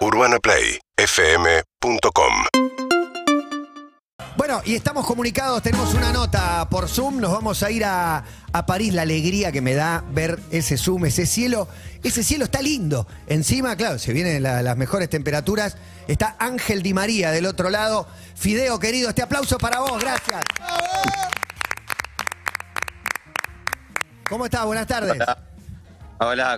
UrbanaPlayFM.com Bueno, y estamos comunicados, tenemos una nota por Zoom, nos vamos a ir a, a París, la alegría que me da ver ese Zoom, ese cielo, ese cielo está lindo. Encima, claro, se vienen la- las mejores temperaturas, está Ángel Di María del otro lado. Fideo, querido, este aplauso para vos, gracias. ¿Cómo estás? Buenas tardes. Hola,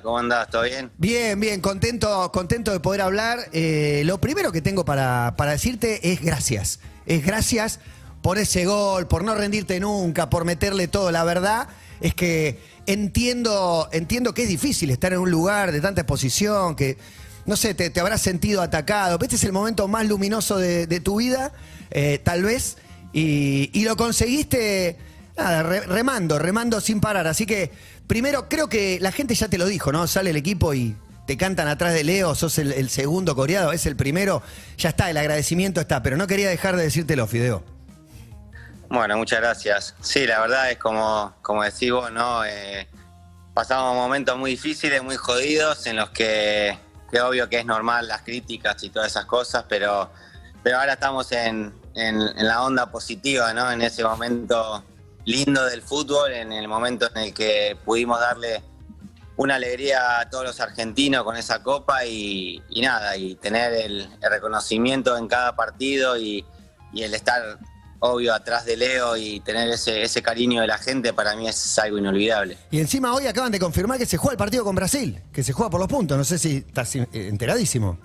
¿cómo andás? ¿Todo bien? Bien, bien, contento, contento de poder hablar. Eh, lo primero que tengo para, para decirte es gracias. Es gracias por ese gol, por no rendirte nunca, por meterle todo. La verdad es que entiendo, entiendo que es difícil estar en un lugar de tanta exposición, que, no sé, te, habrás sentido atacado. Este es el momento más luminoso de, tu vida, eh, tal vez, y, lo conseguiste remando, remando sin parar. Así que, primero, creo que la gente ya te lo dijo, ¿no? Sale el equipo y te cantan atrás de Leo, sos el, el segundo coreado, es el primero. Ya está, el agradecimiento está, pero no quería dejar de decírtelo, Fideo. Bueno, muchas gracias. Sí, la verdad es como, como decís vos, ¿no? Eh, pasamos momentos muy difíciles, muy jodidos, en los que, que obvio que es normal las críticas y todas esas cosas, pero, pero ahora estamos en, en- en la onda positiva, ¿no? En ese momento lindo del fútbol, en el momento en el que pudimos darle una alegría a todos los argentinos con esa copa y, y nada, y tener el, el reconocimiento en cada partido y, y el estar obvio atrás de Leo y tener ese, ese cariño de la gente para mí es algo inolvidable. Y encima hoy acaban de confirmar que se juega el partido con Brasil, que se juega por los puntos. No sé si estás eh, enteradísimo.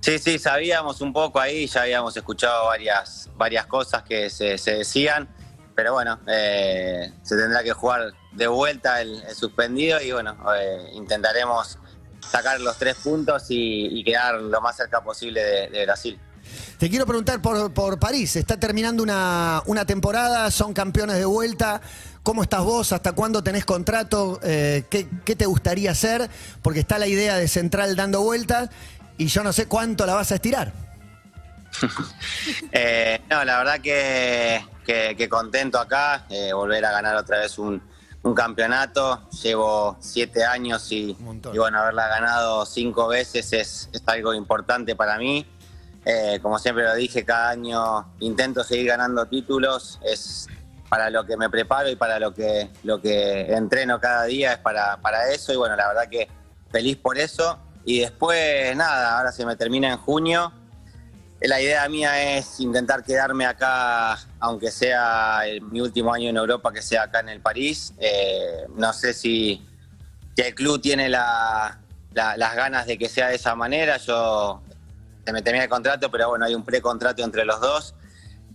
Sí, sí, sabíamos un poco ahí, ya habíamos escuchado varias, varias cosas que se, se decían, pero bueno, eh, se tendrá que jugar de vuelta el, suspendido y bueno, eh, intentaremos sacar los tres puntos y, quedar lo más cerca posible de- de Brasil. Te quiero preguntar por, por París. Está terminando una, una temporada, son campeones de vuelta. ¿Cómo estás vos? ¿Hasta cuándo tenés contrato? Eh, ¿qué, qué te gustaría hacer? Porque está la idea de Central dando vueltas y yo no sé cuánto la vas a estirar. Eh, no, la verdad que, que- que contento acá, eh, volver a ganar otra vez un, un campeonato. Llevo siete años y bueno, haberla ganado cinco veces es, es algo importante para mí. Eh, como siempre lo dije, cada año intento seguir ganando títulos. Es para lo que me preparo y para lo que, lo que entreno cada día, es para, para eso. Y bueno, la verdad que feliz por eso. Y después, nada, ahora se me termina en junio. La idea mía es intentar quedarme acá, aunque sea el- mi último año en Europa, que sea acá en el París. Eh, no sé si, el club tiene la- la- las ganas de que sea de esa manera. Yo se me termina el contrato, pero bueno, hay un precontrato entre los dos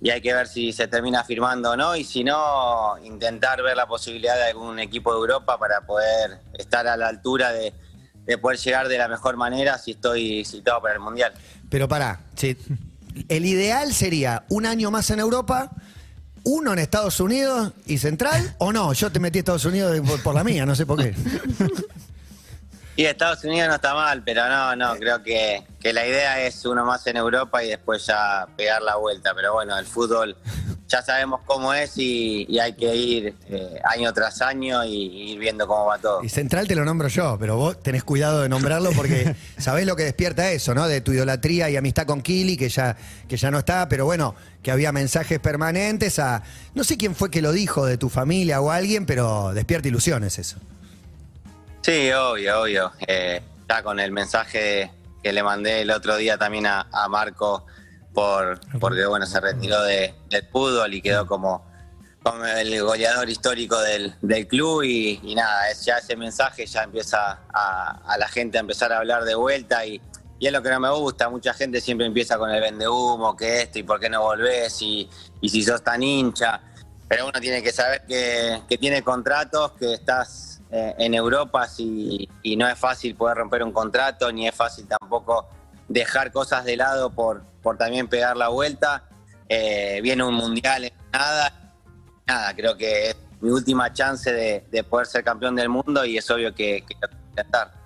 y hay que ver si se termina firmando o no. Y si no, intentar ver la posibilidad de algún equipo de Europa para poder estar a la altura de, de poder llegar de la mejor manera si estoy citado para el Mundial. Pero pará, che, el ideal sería un año más en Europa, uno en Estados Unidos y Central, o no, yo te metí a Estados Unidos por, por la mía, no sé por qué. Y Estados Unidos no está mal, pero no, no, creo que, que la idea es uno más en Europa y después ya pegar la vuelta. Pero bueno, el fútbol ya sabemos cómo es y, y hay que ir eh, año tras año y, y ir viendo cómo va todo. Y Central te lo nombro yo, pero vos tenés cuidado de nombrarlo porque sabés lo que despierta eso, ¿no? De tu idolatría y amistad con Kili, que ya, que ya no está, pero bueno, que había mensajes permanentes a. No sé quién fue que lo dijo de tu familia o alguien, pero despierta ilusiones eso. Sí, obvio, obvio. Eh, ya con el mensaje que le mandé el otro día también a, a Marco por porque bueno se retiró de- del fútbol y quedó como, como el goleador histórico del, del club y, y nada, es, ya ese mensaje ya empieza a, a la gente a empezar a hablar de vuelta y, y es lo que no me gusta, mucha gente siempre empieza con el vende humo, que esto y por qué no volvés y, y si sos tan hincha, pero uno tiene que saber que, que tiene contratos, que estás eh, en Europa si- y no es fácil poder romper un contrato, ni es fácil tampoco dejar cosas de lado por, por también pegar la vuelta. Eh, viene un mundial en nada, nada, creo que es mi última chance de, de poder ser campeón del mundo y es obvio que, que lo tengo que intentar.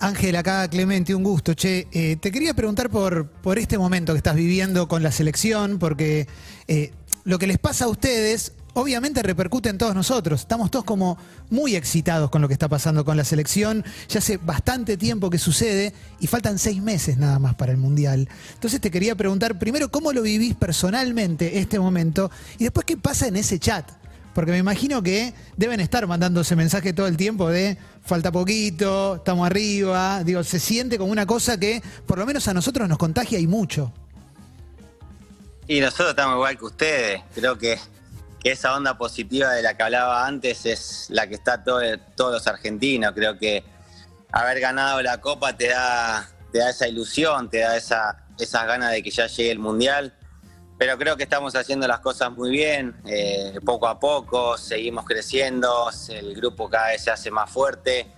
Ángel, acá Clemente, un gusto. Che, eh, te quería preguntar por, por este momento que estás viviendo con la selección, porque eh, lo que les pasa a ustedes, obviamente repercute en todos nosotros. Estamos todos como muy excitados con lo que está pasando con la selección. Ya hace bastante tiempo que sucede y faltan seis meses nada más para el Mundial. Entonces te quería preguntar primero cómo lo vivís personalmente este momento y después qué pasa en ese chat. Porque me imagino que deben estar mandándose mensaje todo el tiempo de falta poquito, estamos arriba. Digo, se siente como una cosa que por lo menos a nosotros nos contagia y mucho. Y nosotros estamos igual que ustedes. Creo que, esa onda positiva de la que hablaba antes es la que está todo, todos los argentinos. Creo que haber ganado la Copa te da, te da esa ilusión, te da esa, esas ganas de que ya llegue el Mundial. Pero creo que estamos haciendo las cosas muy bien, eh, poco a poco, seguimos creciendo, el grupo cada vez se hace más fuerte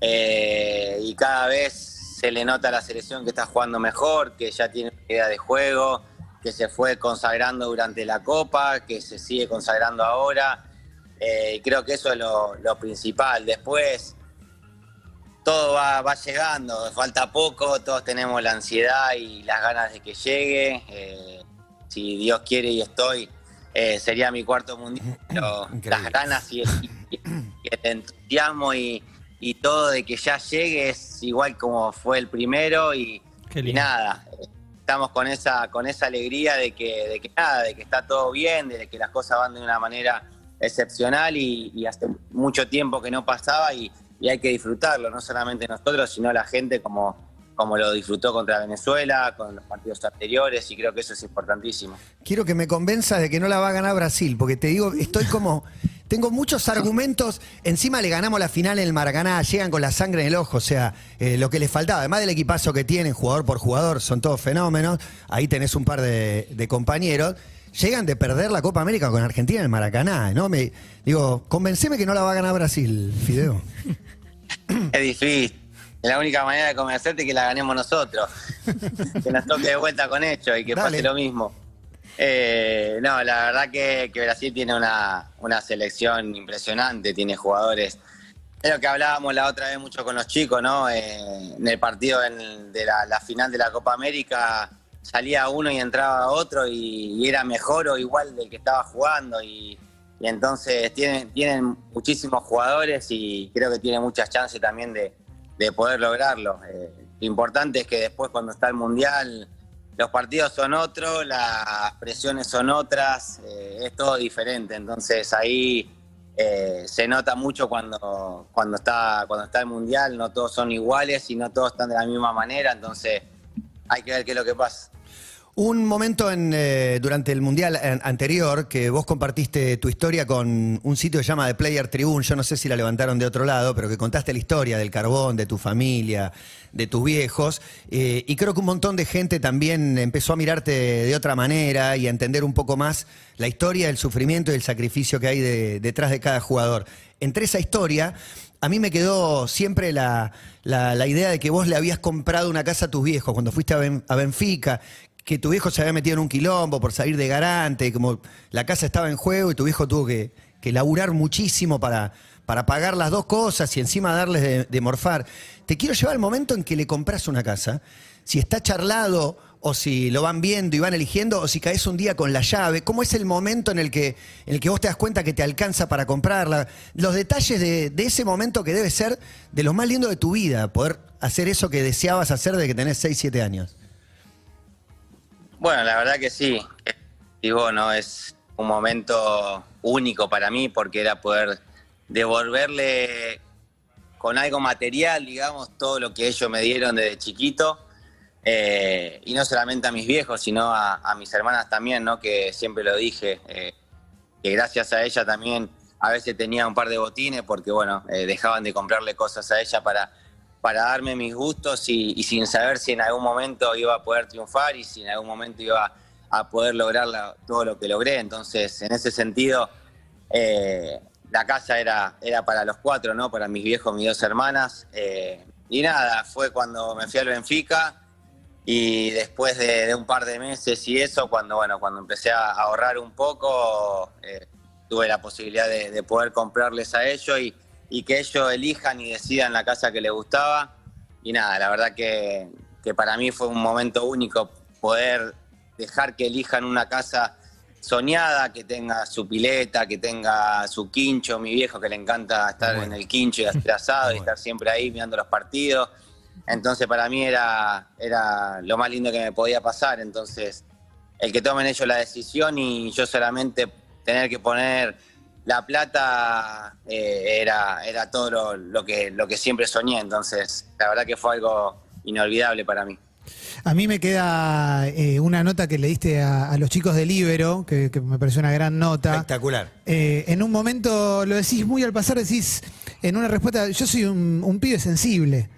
eh, y cada vez se le nota a la selección que está jugando mejor, que ya tiene una idea de juego, que se fue consagrando durante la Copa, que se sigue consagrando ahora. Eh, y creo que eso es lo, principal. Después todo va, va, llegando, falta poco, todos tenemos la ansiedad y las ganas de que llegue si Dios quiere y estoy, eh, sería mi cuarto mundial. Pero las ganas y el, entusiasmo y, todo de que ya llegue es igual como fue el primero y, nada. Estamos con esa, con esa alegría de que, de que nada, de que está todo bien, de que las cosas van de una manera excepcional y, hace mucho tiempo que no pasaba y hay que disfrutarlo, no solamente nosotros, sino la gente como, como lo disfrutó contra Venezuela, con los partidos anteriores, y creo que eso es importantísimo. Quiero que me convenza de que no la va a ganar Brasil, porque te digo, estoy como. Tengo muchos argumentos. Encima le ganamos la final en el Maracaná, llegan con la sangre en el ojo, o sea, eh, lo que les faltaba, además del equipazo que tienen, jugador por jugador, son todos fenómenos. Ahí tenés un par de, compañeros. Llegan de perder la Copa América con Argentina en el Maracaná, ¿no? Me, digo, convenceme que no la va a ganar Brasil, Fideo. Es difícil la única manera de convencerte es que la ganemos nosotros. que nos toque de vuelta con ellos y que pase lo mismo. Eh, no, la verdad que, Brasil tiene una, selección impresionante, tiene jugadores. Es lo que hablábamos la otra vez mucho con los chicos, ¿no? Eh, en el partido de la, final de la Copa América salía uno y entraba otro y, era mejor o igual del que estaba jugando y, entonces tienen, tienen muchísimos jugadores y creo que tiene muchas chances también de, de poder lograrlo. Eh, lo importante es que después cuando está el Mundial los partidos son otros, las presiones son otras, eh, es todo diferente. Entonces ahí eh, se nota mucho cuando, cuando, está, cuando está el Mundial, no todos son iguales y no todos están de la misma manera, entonces hay que ver qué es lo que pasa. Un momento en, eh, durante el Mundial anterior que vos compartiste tu historia con un sitio que se llama The Player Tribune, yo no sé si la levantaron de otro lado, pero que contaste la historia del carbón, de tu familia, de tus viejos, eh, y creo que un montón de gente también empezó a mirarte de otra manera y a entender un poco más la historia, el sufrimiento y el sacrificio que hay detrás de cada jugador. Entre esa historia, a mí me quedó siempre la, idea de que vos le habías comprado una casa a tus viejos cuando fuiste a Benfica, que tu viejo se había metido en un quilombo por salir de garante, como la casa estaba en juego y tu viejo tuvo que, que laburar muchísimo para, para pagar las dos cosas y encima darles de, morfar. Te quiero llevar al momento en que le compras una casa, si está charlado o si lo van viendo y van eligiendo, o si caes un día con la llave, ¿cómo es el momento en el que, en el que vos te das cuenta que te alcanza para comprarla? Los detalles de, de ese momento que debe ser de lo más lindo de tu vida, poder hacer eso que deseabas hacer desde que tenés 6, 7 años. Bueno, la verdad que sí. Digo, no es un momento único para mí porque era poder devolverle con algo material, digamos, todo lo que ellos me dieron desde chiquito. Eh, y no solamente a mis viejos, sino a, mis hermanas también, ¿no? Que siempre lo dije, eh, que gracias a ella también a veces tenía un par de botines porque, bueno, eh, dejaban de comprarle cosas a ella para para darme mis gustos y, sin saber si en algún momento iba a poder triunfar y si en algún momento iba a poder lograr todo lo que logré. Entonces, en ese sentido, eh, la casa era, era para los cuatro, ¿no? Para mis viejos, mis dos hermanas. Eh, y nada, fue cuando me fui al Benfica y después de, un par de meses y eso, cuando, bueno, cuando empecé a ahorrar un poco, eh, tuve la posibilidad de, de poder comprarles a ellos y y que ellos elijan y decidan la casa que les gustaba. Y nada, la verdad que, para mí fue un momento único poder dejar que elijan una casa soñada, que tenga su pileta, que tenga su quincho, mi viejo que le encanta estar en el quincho y hacer asado y estar siempre ahí mirando los partidos. Entonces para mí era, era lo más lindo que me podía pasar. Entonces el que tomen ellos la decisión y yo solamente tener que poner la plata eh, era, era todo lo, lo que, lo que siempre soñé. Entonces la verdad que fue algo inolvidable para mí. A mí me queda eh, una nota que le diste a, a los chicos del Ibero, que, que me pareció una gran nota. Espectacular. Eh, en un momento lo decís muy al pasar, decís en una respuesta, yo soy un, un pibe sensible.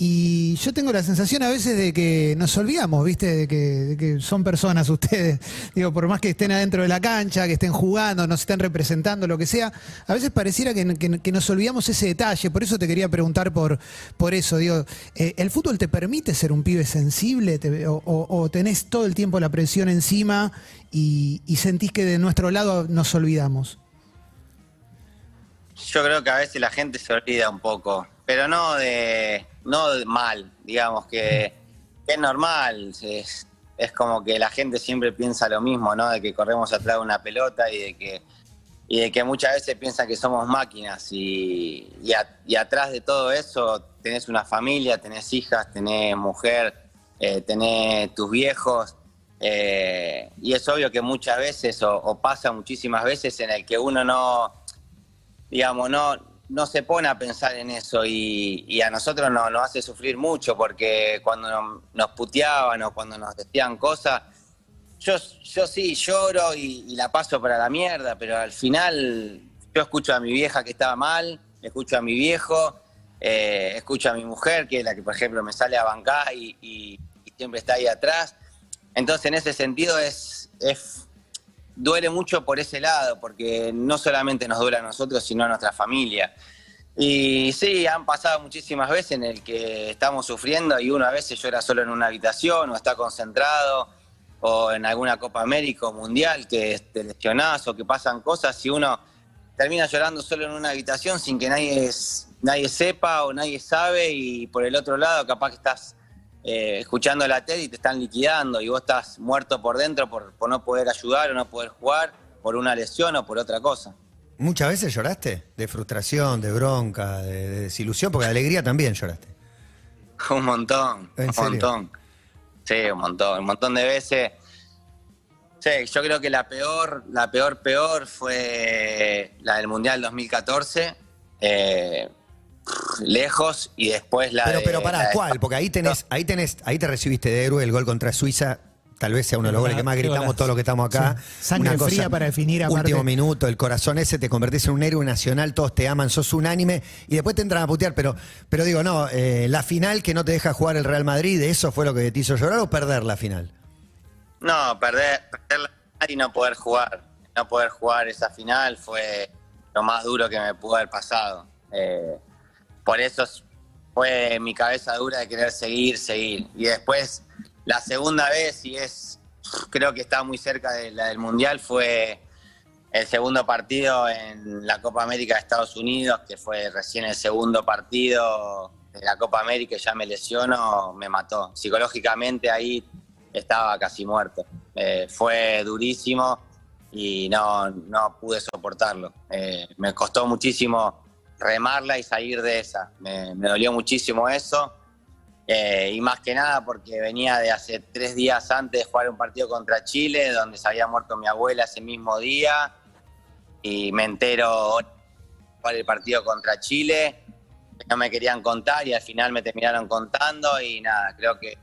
Y yo tengo la sensación a veces de que nos olvidamos, ¿viste? De que, son personas ustedes. Digo, por más que estén adentro de la cancha, que estén jugando, nos estén representando, lo que sea, a veces pareciera que, nos olvidamos ese detalle. Por eso te quería preguntar por, por eso. Digo, eh, ¿el fútbol te permite ser un pibe sensible? O, tenés todo el tiempo la presión encima y sentís que de nuestro lado nos olvidamos? Yo creo que a veces la gente se olvida un poco, pero no de, no mal, digamos que, es normal, es, es como que la gente siempre piensa lo mismo, ¿no? De que corremos atrás de una pelota y de que, y de que muchas veces piensan que somos máquinas y, y atrás de todo eso tenés una familia, tenés hijas, tenés mujer, eh, tenés tus viejos. eh, y es obvio que muchas veces, o, o pasa muchísimas veces, en el que uno no, digamos, no, no se pone a pensar en eso y, a nosotros no, nos hace sufrir mucho porque cuando nos, nos puteaban o cuando nos decían cosas, yo, yo sí lloro y, la paso para la mierda, pero al final yo escucho a mi vieja que estaba mal, escucho a mi viejo, eh, escucho a mi mujer, que es la que por ejemplo me sale a bancar y- y siempre está ahí atrás. Entonces en ese sentido es, es duele mucho por ese lado, porque no solamente nos duele a nosotros, sino a nuestra familia. Y sí, han pasado muchísimas veces en el que estamos sufriendo y uno a veces llora solo en una habitación o está concentrado o en alguna Copa América o Mundial que te lesionás o que pasan cosas y uno termina llorando solo en una habitación sin que nadie, nadie sepa o nadie sabe y por el otro lado capaz que estás eh, escuchando la tele y te están liquidando y vos estás muerto por dentro por, por no poder ayudar o no poder jugar por una lesión o por otra cosa. ¿Muchas veces lloraste? De frustración, de bronca, de, de desilusión, porque de alegría también lloraste. Un montón, ¿En un serio? montón. Sí, un montón, un montón de veces. Sí, yo creo que la peor, la peor, peor fue la del Mundial 2014. eh, lejos y después la Pero, de. pero pará, ¿cuál? Porque ahí tenés, ahí tenés, ahí te recibiste de héroe el gol contra Suiza. Tal vez sea uno de los goles que más gritamos todos los que estamos acá. Sí. Sangre Una fría para definir, aparte. Último minuto, el corazón ese, te convertís en un héroe nacional, todos te aman, sos unánime y después te entran a putear. Pero, pero digo, no, eh, la final que no te deja jugar el Real Madrid, ¿eso fue lo que te hizo llorar o perder la final? No, perder, perder la final y no poder jugar. No poder jugar esa final fue lo más duro que me pudo haber pasado. Eh, por eso es- fue mi cabeza dura de querer seguir, seguir. Y después, la segunda vez, y es, creo que está muy cerca de la del Mundial, fue el segundo partido en la Copa América de Estados Unidos, que fue recién el segundo partido de la Copa América ya me lesiono, me mató. Psicológicamente ahí estaba casi muerto. Eh, fue durísimo y no, no pude soportarlo. Eh, me costó muchísimo remarla y salir de esa. Me, me dolió muchísimo eso. Eh, y más que nada porque venía de hace tres días antes de jugar un partido contra Chile, donde se había muerto mi abuela ese mismo día. Y me entero jugar el partido contra Chile. No me querían contar y al final me terminaron contando. Y nada, creo que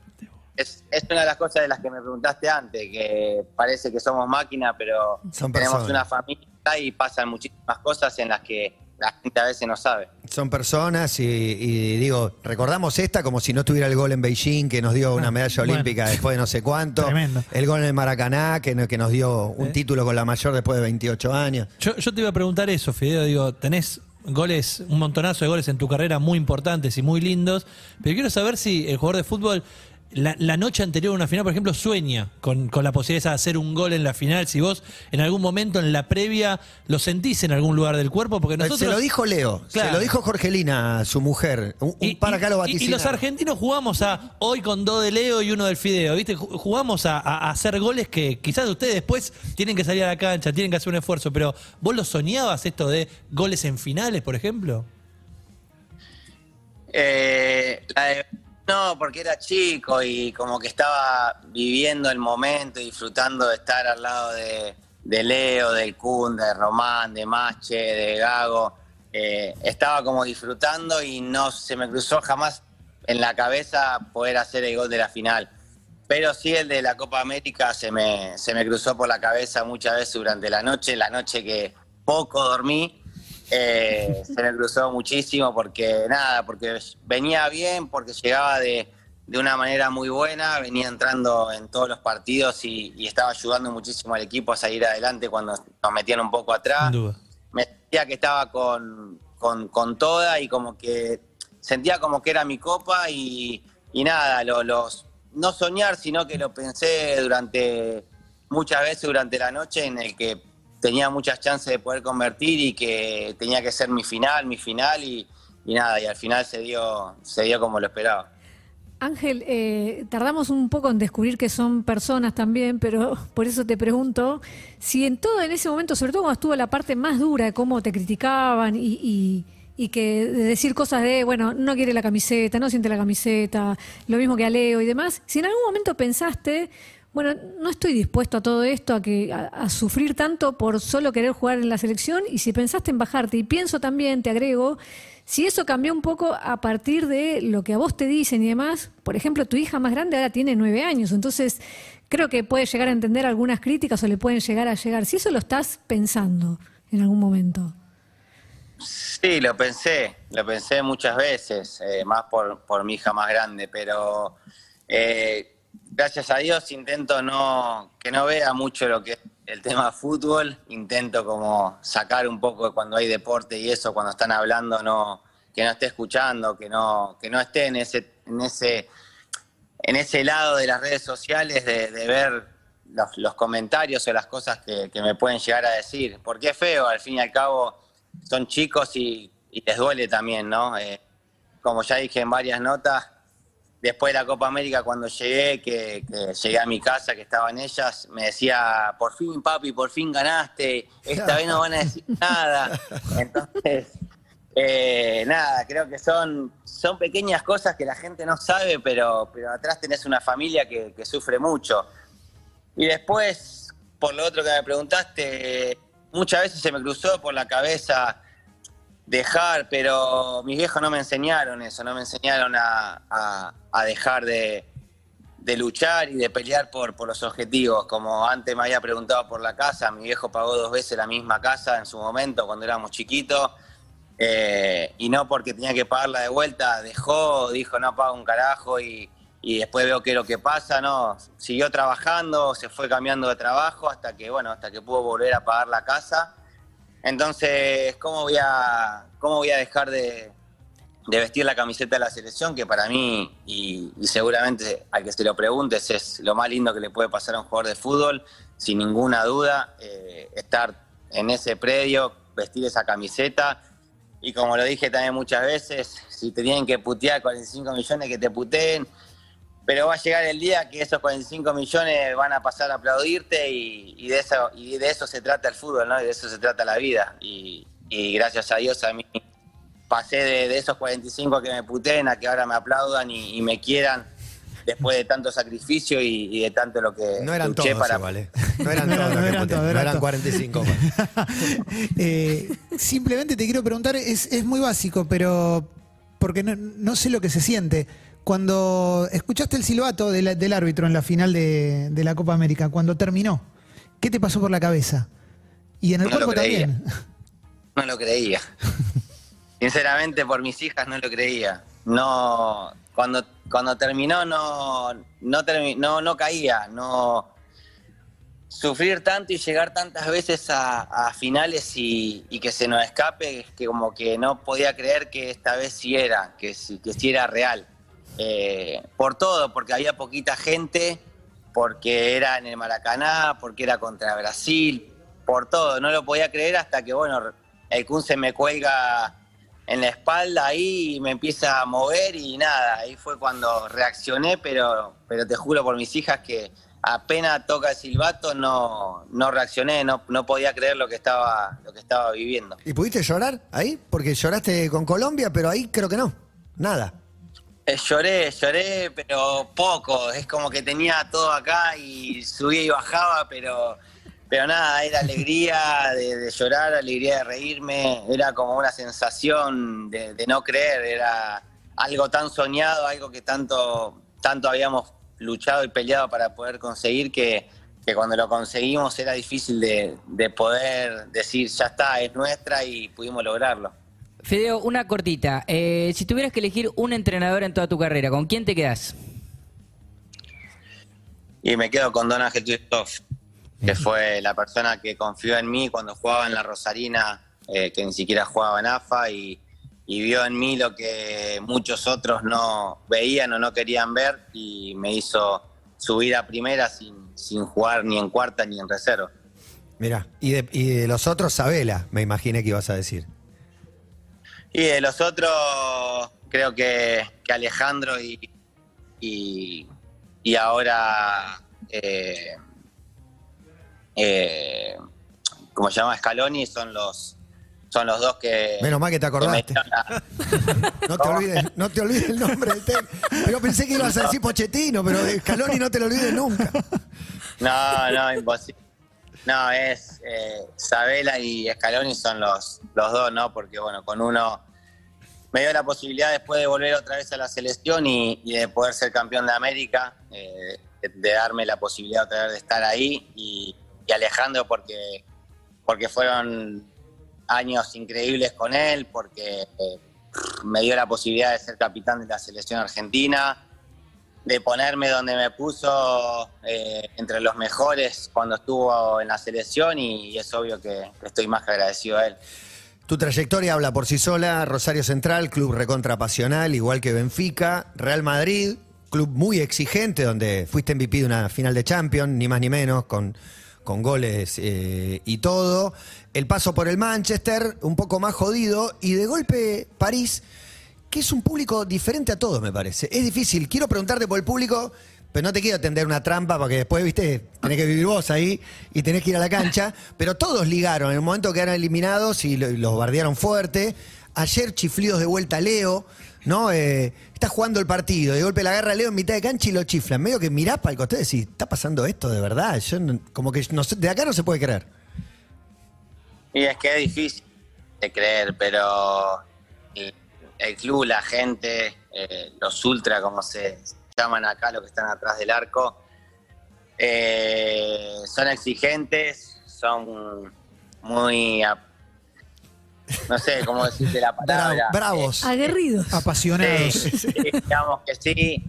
es, es una de las cosas de las que me preguntaste antes, que parece que somos máquina, pero Son tenemos una familia y pasan muchísimas cosas en las que la gente a veces no sabe. Son personas y, y digo, recordamos esta como si no tuviera el gol en Beijing que nos dio una Ah, medalla bueno. olímpica después de no sé cuánto. Tremendo. El gol en el Maracaná que, que nos dio un ¿Eh? título con la mayor después de 28 años. Yo, yo te iba a preguntar eso, Fideo. Digo, tenés goles, un montonazo de goles en tu carrera muy importantes y muy lindos, pero quiero saber si el jugador de fútbol la, la noche anterior a una final, por ejemplo, sueña con, con la posibilidad de hacer un gol en la final. Si vos en algún momento en la previa lo sentís en algún lugar del cuerpo, porque nosotros. Se lo dijo Leo, Claro. se lo dijo Jorgelina, su mujer. Un, un par acá lo y- y los argentinos jugamos a hoy con dos de Leo y uno del Fideo, ¿viste? Ju- Jugamos a hacer goles que quizás ustedes después tienen que salir a la cancha, tienen que hacer un esfuerzo, pero ¿vos lo soñabas esto de goles en finales, por ejemplo? Eh, la de- no, porque era chico y como que estaba viviendo el momento, disfrutando de estar al lado de, de Leo, del Kun, de Román, de Mache, de Gago. Eh, estaba como disfrutando y no se me cruzó jamás en la cabeza poder hacer el gol de la final. Pero sí el de la Copa América se me, se me cruzó por la cabeza muchas veces durante la noche, la noche que poco dormí, eh, se me cruzó muchísimo porque nada, porque venía bien, porque llegaba de, de una manera muy buena, venía entrando en todos los partidos y, y estaba ayudando muchísimo al equipo a salir adelante cuando nos metían un poco atrás. Me sentía que estaba con, con, con toda y como que sentía como que era mi copa y, y nada, lo- los, no soñar, sino que lo pensé durante muchas veces durante la noche en el que tenía muchas chances de poder convertir y que tenía que ser mi final, mi final y, nada, y al final se dio, se dio como lo esperaba. Ángel, eh, tardamos un poco en descubrir que son personas también, pero por eso te pregunto si en todo en ese momento, sobre todo cuando estuvo la parte más dura de cómo te criticaban y, y- que de decir cosas de, bueno, no quiere la camiseta, no siente la camiseta, lo mismo que a Leo y demás, si en algún momento pensaste, bueno, no estoy dispuesto a todo esto, a, que, a, a sufrir tanto por solo querer jugar en la selección, y si pensaste en bajarte, y pienso también, te agrego, si eso cambió un poco a partir de lo que a vos te dicen y demás, por ejemplo, tu hija más grande ahora tiene nueve años, entonces creo que puede llegar a entender algunas críticas o le pueden llegar a llegar. Si eso lo estás pensando en algún momento. Sí, lo pensé, lo pensé muchas veces, eh, más por, mi hija más grande, pero eh, gracias a Dios intento no que no vea mucho lo que es el tema fútbol, intento como sacar un poco cuando hay deporte y eso, cuando están hablando, no que no esté escuchando, que no que no esté en ese en ese en ese lado de las redes sociales de, ver los, comentarios o las cosas que, me pueden llegar a decir, porque es feo, al fin y al cabo son chicos y, y les duele también, ¿no? Eh, como ya dije en varias notas, después de la Copa América cuando llegué, que, que llegué a mi casa, que estaban ellas, me decía, por fin papi, por fin ganaste, esta vez no van a decir nada. Entonces, eh, nada, creo que son, son pequeñas cosas que la gente no sabe, pero, pero atrás tenés una familia que, que sufre mucho. Y después, por lo otro que me preguntaste, muchas veces se me cruzó por la cabeza dejar, pero mis viejos no me enseñaron eso, no me enseñaron a, a- dejar de, de luchar y de pelear por, por los objetivos. Como antes me había preguntado por la casa, mi viejo pagó dos veces la misma casa en su momento cuando éramos chiquitos. eh, y no porque tenía que pagarla de vuelta, dejó, dijo no pago un carajo y, y después veo qué es lo que pasa, no, siguió trabajando, se fue cambiando de trabajo hasta que, bueno, hasta que pudo volver a pagar la casa. Entonces, ¿cómo voy a, cómo voy a dejar de, vestir la camiseta de la selección? Que para mí, y, y seguramente al que se lo preguntes, es lo más lindo que le puede pasar a un jugador de fútbol, sin ninguna duda, eh, estar en ese predio, vestir esa camiseta. Y como lo dije también muchas veces, si te tienen que putear 45 millones, que te puteen. Pero va a llegar el día que esos 45 millones van a pasar a aplaudirte y, y de, eso, y de eso se trata el fútbol, ¿no? Y de eso se trata la vida. Y, y gracias a Dios a mí pasé de, de esos 45 que me puteen a que ahora me aplaudan y, y me quieran después de tanto sacrificio y, y de tanto lo que No eran luché todos para... ¿eh? No eran todos, no eran todos, no eran eran todos. 45. Eh, simplemente te quiero preguntar, es, es muy básico, pero porque no, no sé lo que se siente. Cuando escuchaste el silbato de la- del árbitro en la final de, de la Copa América, cuando terminó, ¿qué te pasó por la cabeza? Y en el No cuerpo también. No lo creía. Sinceramente, por mis hijas no lo creía. No, cuando, cuando terminó no, no, termi- no, no caía. No, sufrir tanto y llegar tantas veces a, a finales y, y que se nos escape, es que como que no podía creer que esta vez sí era, que sí, que sí era real. Eh, por todo, porque había poquita gente, porque era en el Maracaná, porque era contra Brasil, por todo. No lo podía creer hasta que, bueno, el Kun se me cuelga en la espalda ahí y me empieza a mover y nada, ahí fue cuando reaccioné, pero, pero te juro por mis hijas que apenas toca el silbato no, no reaccioné, no, no podía creer lo que estaba, lo que estaba viviendo. ¿Y pudiste llorar ahí? Porque lloraste con Colombia, pero ahí creo que no. Nada. Eh, lloré, lloré, pero poco. Es como que tenía todo acá y subía y bajaba, pero, pero nada, era alegría de, llorar, alegría de reírme. Era como una sensación de, de no creer. Era algo tan soñado, algo que tanto, tanto habíamos luchado y peleado para poder conseguir que, que cuando lo conseguimos era difícil de, de poder decir ya está, es nuestra y pudimos lograrlo. Fideo, una cortita. Eh, si tuvieras que elegir un entrenador en toda tu carrera, ¿con quién te quedas? Y me quedo con Don Ángel Twistov, que fue la persona que confió en mí cuando jugaba en la Rosarina, eh, que ni siquiera jugaba en AFA, y, y vio en mí lo que muchos otros no veían o no querían ver, y me hizo subir a primera sin, sin jugar ni en cuarta ni en reserva. Mira, y de, y de los otros, Sabela, me imaginé que ibas a decir. Y de los otros, creo que, que Alejandro y, y, y ahora, eh, eh, ¿cómo se llama? Scaloni son los, son los dos que... Menos mal que te acordaste. la- No te olvides, no te olvides el nombre del técnico. Pero pensé que ibas a decir Pochettino, pero Scaloni no te lo olvides nunca. No, no, imposible. No, es eh, Sabela y Scaloni son los, los dos, ¿no? Porque, bueno, con uno me dio la posibilidad después de volver otra vez a la selección y, de poder ser campeón de América, eh, de, darme la posibilidad otra vez de estar ahí. Y, y Alejandro porque, porque fueron años increíbles con él, porque eh, me dio la posibilidad de ser capitán de la selección argentina de ponerme donde me puso eh, entre los mejores cuando estuvo en la selección y, es obvio que, que estoy más que agradecido a él. Tu trayectoria habla por sí sola. Rosario Central, club recontra pasional, igual que Benfica. Real Madrid, club muy exigente, donde fuiste MVP de una final de Champions, ni más ni menos, con, con goles eh, y todo. El paso por el Manchester, un poco más jodido. Y de golpe, París, que es un público diferente a todos, me parece. Es difícil. Quiero preguntarte por el público, pero no te quiero tender una trampa porque después, viste, tenés que vivir vos ahí y tenés que ir a la cancha. Pero todos ligaron. En el momento que eran eliminados y lo- y los bardearon fuerte. Ayer chiflidos de vuelta a Leo, ¿no? Eh, está jugando el partido. De golpe la agarra Leo en mitad de cancha y lo chiflan. Medio que mirás para el costado y decís, ¿está pasando esto de verdad? Yo no- como que no sé, de acá no se puede creer. Y es que es difícil de creer, pero el club, la gente, eh, los ultra, como se llaman acá, los que están atrás del arco, eh, son exigentes, son muy... No sé cómo decirte la Bra- palabra. bravos. Aguerridos. Apasionados. Sí, sí, digamos que sí.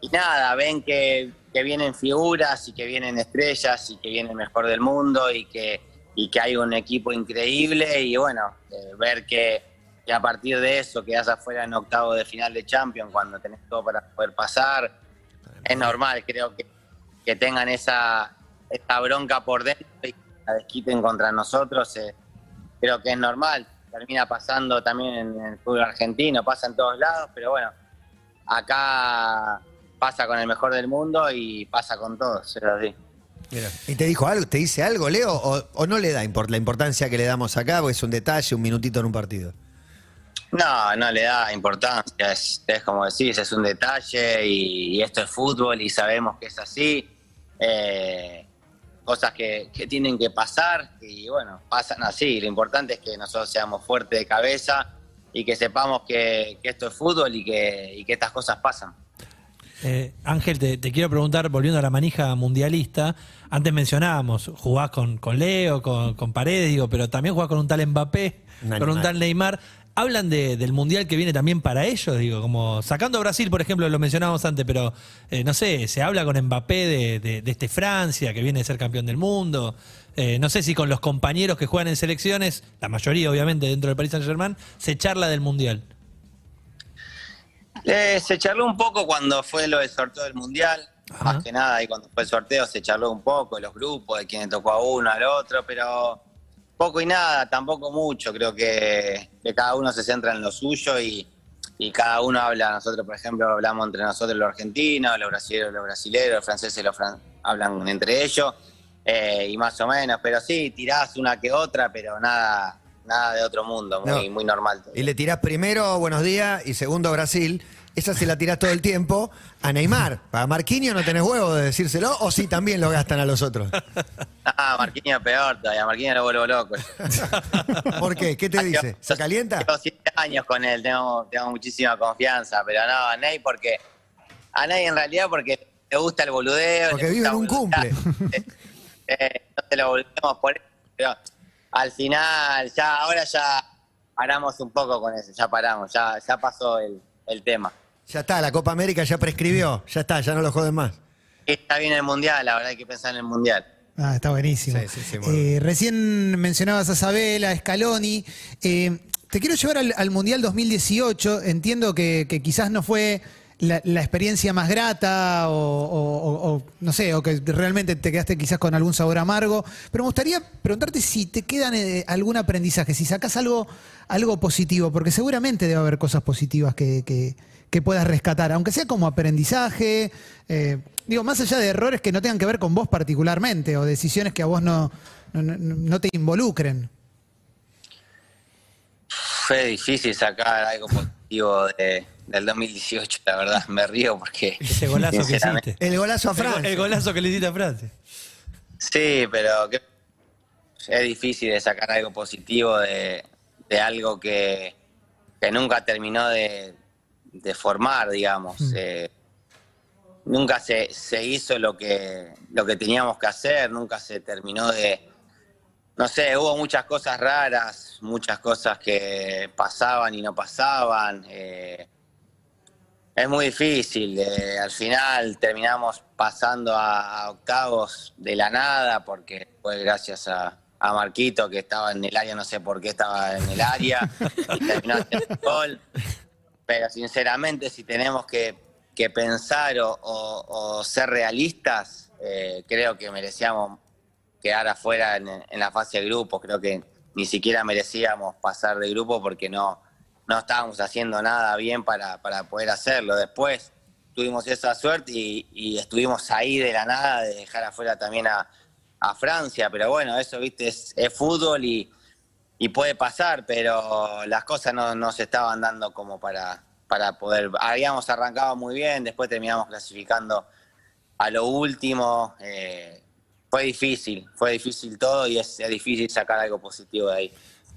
Y nada, ven que, que vienen figuras y que vienen estrellas y que viene el mejor del mundo y que, y que hay un equipo increíble y bueno, eh, ver que, que a partir de eso quedas afuera en octavo de final de Champions cuando tenés todo para poder pasar, es normal, creo que, que tengan esa, esa bronca por dentro y la desquiten contra nosotros, eh, creo que es normal, termina pasando también en el fútbol argentino, pasa en todos lados, pero bueno, acá pasa con el mejor del mundo y pasa con todos, es así. ¿Y te dijo algo? ¿Te dice algo, Leo? ¿O, o no le da import- la importancia que le damos acá? Porque es un detalle, un minutito en un partido. No, no le da importancia, es, es como decís, es un detalle y, y esto es fútbol y sabemos que es así. Eh, cosas que, que tienen que pasar y bueno, pasan así. Lo importante es que nosotros seamos fuertes de cabeza y que sepamos que, que esto es fútbol y que, y que estas cosas pasan. Eh, Ángel, te, te quiero preguntar, volviendo a la manija mundialista, antes mencionábamos, jugás con, con Leo, con, con Paredes, digo, pero también jugás con un tal Mbappé, Un con un tal Neymar. Hablan de- del mundial que viene también para ellos, digo, como sacando a Brasil, por ejemplo, lo mencionábamos antes, pero eh, no sé, se habla con Mbappé de, de- de este Francia, que viene a ser campeón del mundo. Eh, no sé si con los compañeros que juegan en selecciones, la mayoría obviamente dentro del Paris Saint Germain, se charla del mundial. Eh, se charló un poco cuando fue lo del sorteo del Mundial. Ajá. Más que nada, ahí cuando fue el sorteo se charló un poco de los grupos, de quién tocó a uno, al otro, pero poco y nada, tampoco mucho. Creo que, que cada uno se centra en lo suyo y, y cada uno habla. Nosotros, por ejemplo, hablamos entre nosotros los argentinos, los brasileños, los brasileños, los franceses los fran- hablan entre ellos eh, y más o menos. Pero sí, tirás una que otra, pero nada, nada de otro mundo, muy, No. muy normal. todo. Y le tirás primero buenos días y segundo Brasil. Esa se la tirás todo el tiempo a Neymar. A Marquinhos no tenés huevo de decírselo o si también lo gastan a los otros. Ah, Marquinhos peor todavía, Marquinhos lo vuelvo loco. ¿Por qué? ¿Qué te dice? ¿Se calienta? Llevo siete años con él, tengo, tengo muchísima confianza, pero no, a Ney porque. A Ney en realidad porque le gusta el boludeo. Porque vive en un cumple. Eh, eh, no te lo volvemos por eso, pero al final, ya, ahora ya paramos un poco con eso, ya paramos, ya, ya pasó el, el tema. Ya está, la Copa América ya prescribió. Ya está, ya no lo joden más. Está bien el mundial, la verdad hay que pensar en el mundial. Ah, está buenísimo. Sí, sí, sí, Eh, recién mencionabas a Sabela, a Scaloni. Eh, te quiero llevar al, al Mundial 2018. Entiendo que, que quizás no fue la, la experiencia más grata o, o- o- o, no sé, o que realmente te quedaste quizás con algún sabor amargo. Pero me gustaría preguntarte si te quedan eh, algún aprendizaje, si sacas algo, algo positivo, porque seguramente debe haber cosas positivas que, que- que puedas rescatar, aunque sea como aprendizaje. eh, digo, más allá de errores que no tengan que ver con vos particularmente o decisiones que a vos no, no, te involucren. Fue difícil sacar algo positivo de- del 2018, la verdad, me río porque... Ese golazo que hiciste. El golazo a El, Francia. el golazo que le hiciste a Francia. Sí, pero que- es difícil de sacar algo positivo de, de algo que, que nunca terminó de, de formar, digamos. Eh, nunca se, se hizo lo que, lo que teníamos que hacer, nunca se terminó de... No sé, hubo muchas cosas raras, muchas cosas que pasaban y no pasaban. eh, es muy difícil. eh, al final terminamos pasando a, a octavos de la nada porque fue gracias a, a Marquito que estaba en el área, no sé por qué estaba en el área y terminó haciendo el gol. Pero sinceramente, si tenemos que, que pensar o, ser realistas, eh, creo que merecíamos quedar afuera en, la fase de grupos. Creo que ni siquiera merecíamos pasar de grupo porque no, no estábamos haciendo nada bien para, para poder hacerlo. Después tuvimos esa suerte y, y estuvimos ahí de la nada de dejar afuera también a, a Francia. Pero bueno, eso, viste, es, es fútbol y, y puede pasar, pero las cosas no, no se estaban dando como para, para poder. Habíamos arrancado muy bien, después terminamos clasificando a lo último. eh, fue difícil, fue difícil todo y es, es difícil sacar algo positivo de ahí.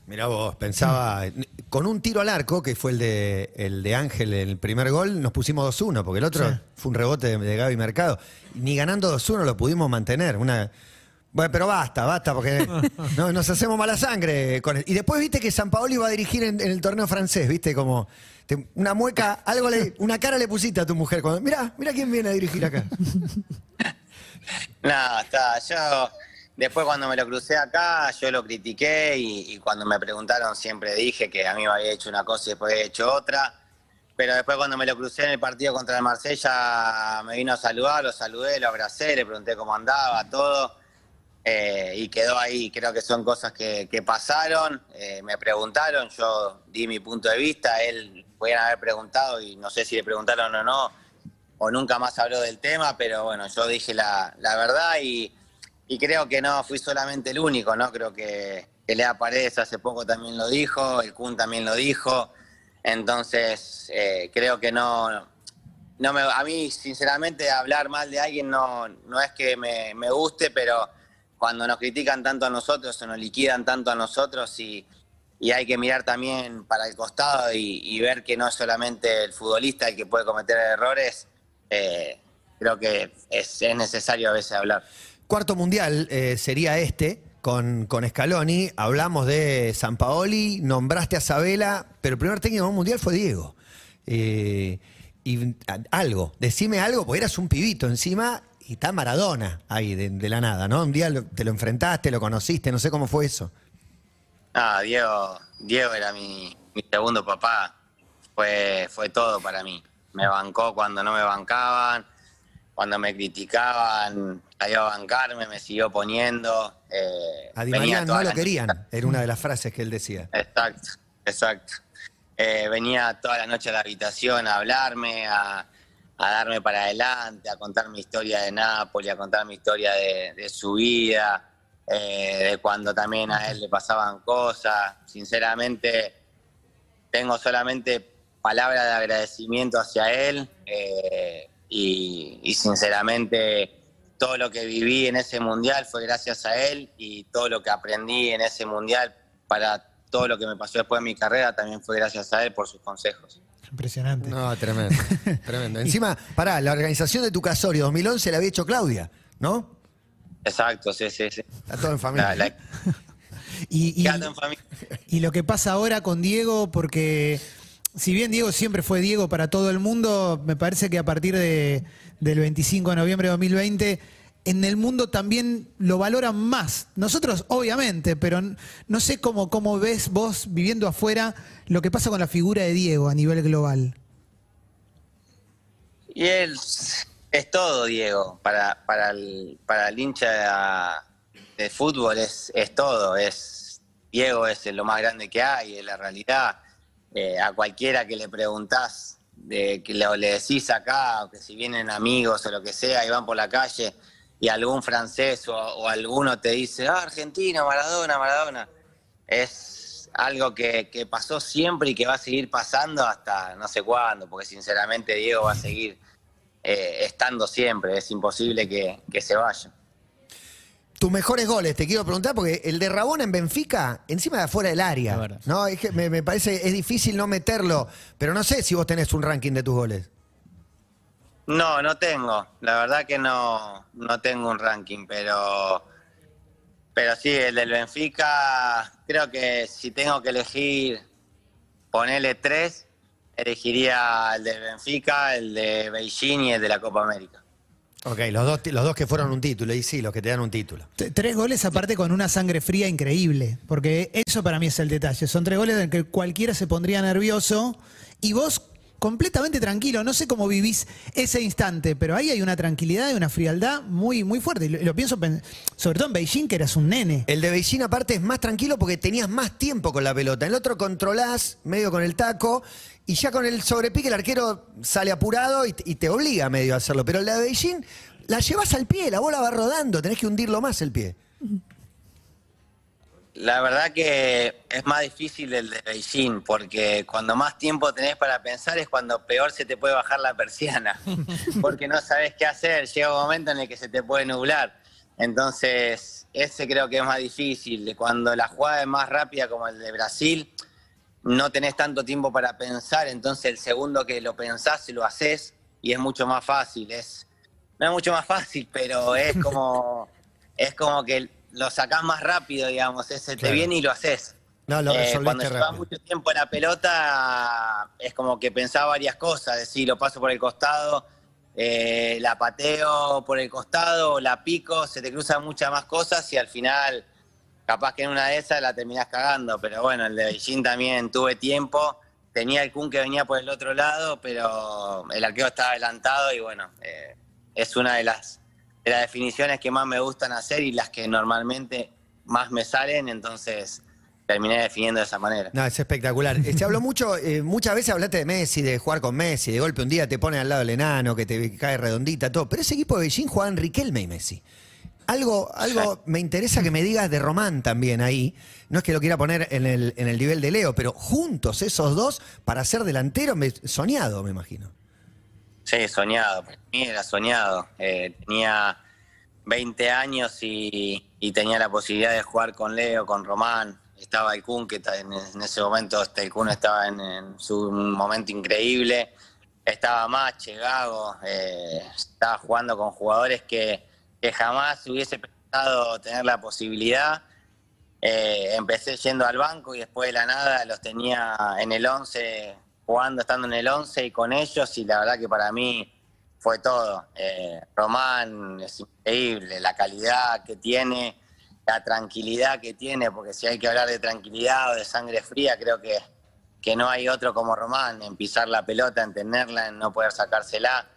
Mirá vos, pensaba, con un tiro al arco, que fue el de, el de Ángel en el primer gol, nos pusimos 2-1, porque el otro Sí. fue un rebote de, de Gaby Mercado. Ni ganando 2-1 lo pudimos mantener. Una, bueno, pero basta, basta, porque no, nos hacemos mala sangre. Con el- y después viste que San Paolo iba a dirigir en, en el torneo francés, viste, como te- una mueca, algo le, una cara le pusiste a tu mujer. Cuando, mirá, mirá quién viene a dirigir acá. Nada, está. Yo, después cuando me lo crucé acá, yo lo critiqué y, y cuando me preguntaron siempre dije que a mí me había hecho una cosa y después había hecho otra. Pero después cuando me lo crucé en el partido contra el Marsella, me vino a saludar, lo saludé, lo abracé, le pregunté cómo andaba, todo. Eh, y quedó ahí. Creo que son cosas que, que pasaron. eh, me preguntaron, yo di mi punto de vista, él podían haber preguntado y no sé si le preguntaron o no, o nunca más habló del tema, pero bueno, yo dije la, la verdad y, y creo que no fui solamente el único, ¿no? Creo que, que Lea Paredes hace poco también lo dijo, el Kun también lo dijo, entonces eh, creo que no, no me, a mí sinceramente hablar mal de alguien no, no es que me, me guste, pero cuando nos critican tanto a nosotros o nos liquidan tanto a nosotros y, y hay que mirar también para el costado y, ver que no es solamente el futbolista el que puede cometer errores, eh, creo que es, es necesario a veces hablar. Cuarto mundial eh, sería este, con, con Scaloni. Hablamos de San Paoli, nombraste a Sabela, pero el primer técnico mundial fue Diego. Eh, y algo, decime algo, porque eras un pibito encima y está Maradona ahí de, de la nada, ¿no? Un día lo- te lo enfrentaste, lo conociste, no sé cómo fue eso. Ah, Diego, Diego era mi, mi segundo papá, fue, fue todo para mí. me bancó cuando no me bancaban, cuando me criticaban, salió a bancarme, me siguió poniendo. eh, A Di venía María no lo querían, era una de las frases que él decía. Exacto, exacto. Eh, venía toda la noche a la habitación a hablarme, a, a darme para adelante, a contar mi historia de Nápoles, a contar mi historia de, su vida, eh, de cuando también a él le pasaban cosas. Sinceramente, tengo solamente palabras de agradecimiento hacia él eh, y sinceramente todo lo que viví en ese mundial fue gracias a él y todo lo que aprendí en ese mundial para todo lo que me pasó después de mi carrera también fue gracias a él por sus consejos. Impresionante. No, tremendo. tremendo. Encima, pará, la organización de tu casorio 2011 la había hecho Claudia, ¿no? Exacto, sí, sí, sí. Está todo en familia. La- la- Y, y- quedando en familia. y lo que pasa ahora con Diego, porque si bien Diego siempre fue Diego para todo el mundo, me parece que a partir de- del 25 de noviembre de 2020, en el mundo también lo valoran más. Nosotros, obviamente, pero no sé cómo, cómo ves vos viviendo afuera lo que pasa con la figura de Diego a nivel global. Y él es todo, Diego. Para, para, el, para el hincha de, fútbol es, es todo. Es, Diego es lo más grande que hay, es la realidad. Eh, a cualquiera que le preguntás, de, que le, le decís acá, que si vienen amigos o lo que sea y van por la calle y algún francés o, o alguno te dice, ah, Argentina, Maradona, Maradona. Es algo que, que pasó siempre y que va a seguir pasando hasta no sé cuándo, porque sinceramente Diego va a seguir eh, estando siempre, es imposible que, que se vaya. Tus mejores goles, te quiero preguntar, porque el de Rabona en Benfica, encima de afuera del área. No, es que me, me parece, es difícil no meterlo, pero no sé si vos tenés un ranking de tus goles. No, no tengo, la verdad que no, no tengo un ranking, pero, pero sí, el del Benfica, creo que si tengo que elegir, ponerle tres, elegiría el del Benfica, el de Beijing y el de la Copa América. Ok, los dos, los dos que fueron un título, y sí, los que te dan un título. T- Tres goles aparte con una sangre fría increíble, porque eso para mí es el detalle. Son tres goles en que cualquiera se pondría nervioso y vos completamente tranquilo. No sé cómo vivís ese instante, pero ahí hay una tranquilidad y una frialdad muy, muy fuerte. Lo, pienso sobre todo en Beijing, que eras un nene. El de Beijing aparte es más tranquilo porque tenías más tiempo con la pelota. El otro controlás medio con el taco y ya con el sobrepique el arquero sale apurado y, y te obliga medio a hacerlo. Pero el de Beijing la llevas al pie, la bola va rodando, tenés que hundirlo más el pie. La verdad que es más difícil el de Beijing, porque cuando más tiempo tenés para pensar es cuando peor se te puede bajar la persiana, porque no sabes qué hacer, llega un momento en el que se te puede nublar. Entonces, ese creo que es más difícil. Cuando la jugada es más rápida como el de Brasil, no tenés tanto tiempo para pensar, entonces el segundo que lo pensás lo haces y es mucho más fácil. Es, no es mucho más fácil, pero es como, es como que lo sacás más rápido, digamos, ese Claro. te viene y lo haces. No, lo Eh, cuando llevas rápido. mucho tiempo en la pelota, es como que pensaba varias cosas, decir, lo paso por el costado, eh, la pateo por el costado, la pico, se te cruzan muchas más cosas y al final, capaz que en una de esas la terminás cagando. Pero bueno, el de Beijing también tuve tiempo, tenía el Kun que venía por el otro lado, pero el arquero estaba adelantado y bueno, eh, es una de las, de las definiciones que más me gustan hacer y las que normalmente más me salen, entonces terminé definiendo de esa manera. No, es espectacular. Eh, Se habló mucho, eh, muchas veces hablaste de Messi, de jugar con Messi, de golpe un día te ponen al lado del enano, que te cae redondita, todo. Pero ese equipo de Beijing jugaban Riquelme y Messi. Algo, algo me interesa que me digas de Román también ahí. No es que lo quiera poner en el, en el nivel de Leo, pero juntos esos dos para ser delantero, me, soñado, me imagino. Sí, soñado. Para mí era soñado. Eh, tenía 20 años y, y tenía la posibilidad de jugar con Leo, con Román. Estaba el Kun, que en ese momento este, el Kun estaba en, en su momento increíble. Estaba Mache, Gago. eh, estaba jugando con jugadores que, que jamás hubiese pensado tener la posibilidad. Eh, empecé yendo al banco y después de la nada los tenía en el 11, jugando, estando en el 11 y con ellos y la verdad que para mí fue todo. Eh, Román es increíble, la calidad que tiene, la tranquilidad que tiene, porque si hay que hablar de tranquilidad o de sangre fría, creo que que no hay otro como Román, en pisar la pelota, en tenerla, en no poder sacársela.